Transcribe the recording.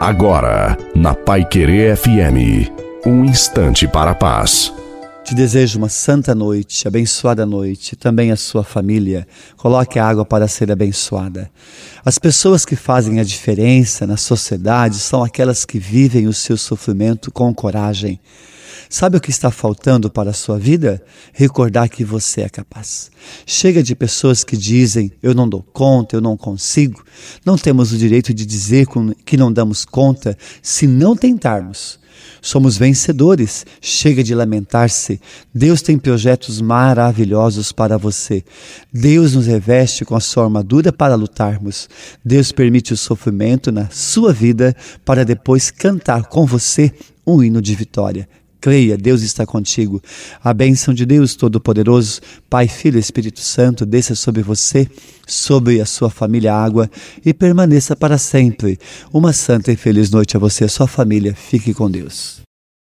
Agora, na Pai Querer FM, um instante para a paz. Te desejo uma santa noite, abençoada noite, também a sua família. Coloque a água para ser abençoada. As pessoas que fazem a diferença na sociedade são aquelas que vivem o seu sofrimento com coragem. Sabe o que está faltando para a sua vida? Recordar que você é capaz. Chega de pessoas que dizem: Eu não dou conta, eu não consigo. Não temos o direito de dizer que não damos conta se não tentarmos. Somos vencedores. Chega de lamentar-se. Deus tem projetos maravilhosos para você. Deus nos reveste com a sua armadura para lutarmos. Deus permite o sofrimento na sua vida para depois cantar com você um hino de vitória. Creia, Deus está contigo. A bênção de Deus Todo-Poderoso, Pai, Filho e Espírito Santo, desça sobre você, sobre a sua família água e permaneça para sempre. Uma santa e feliz noite a você e a sua família. Fique com Deus.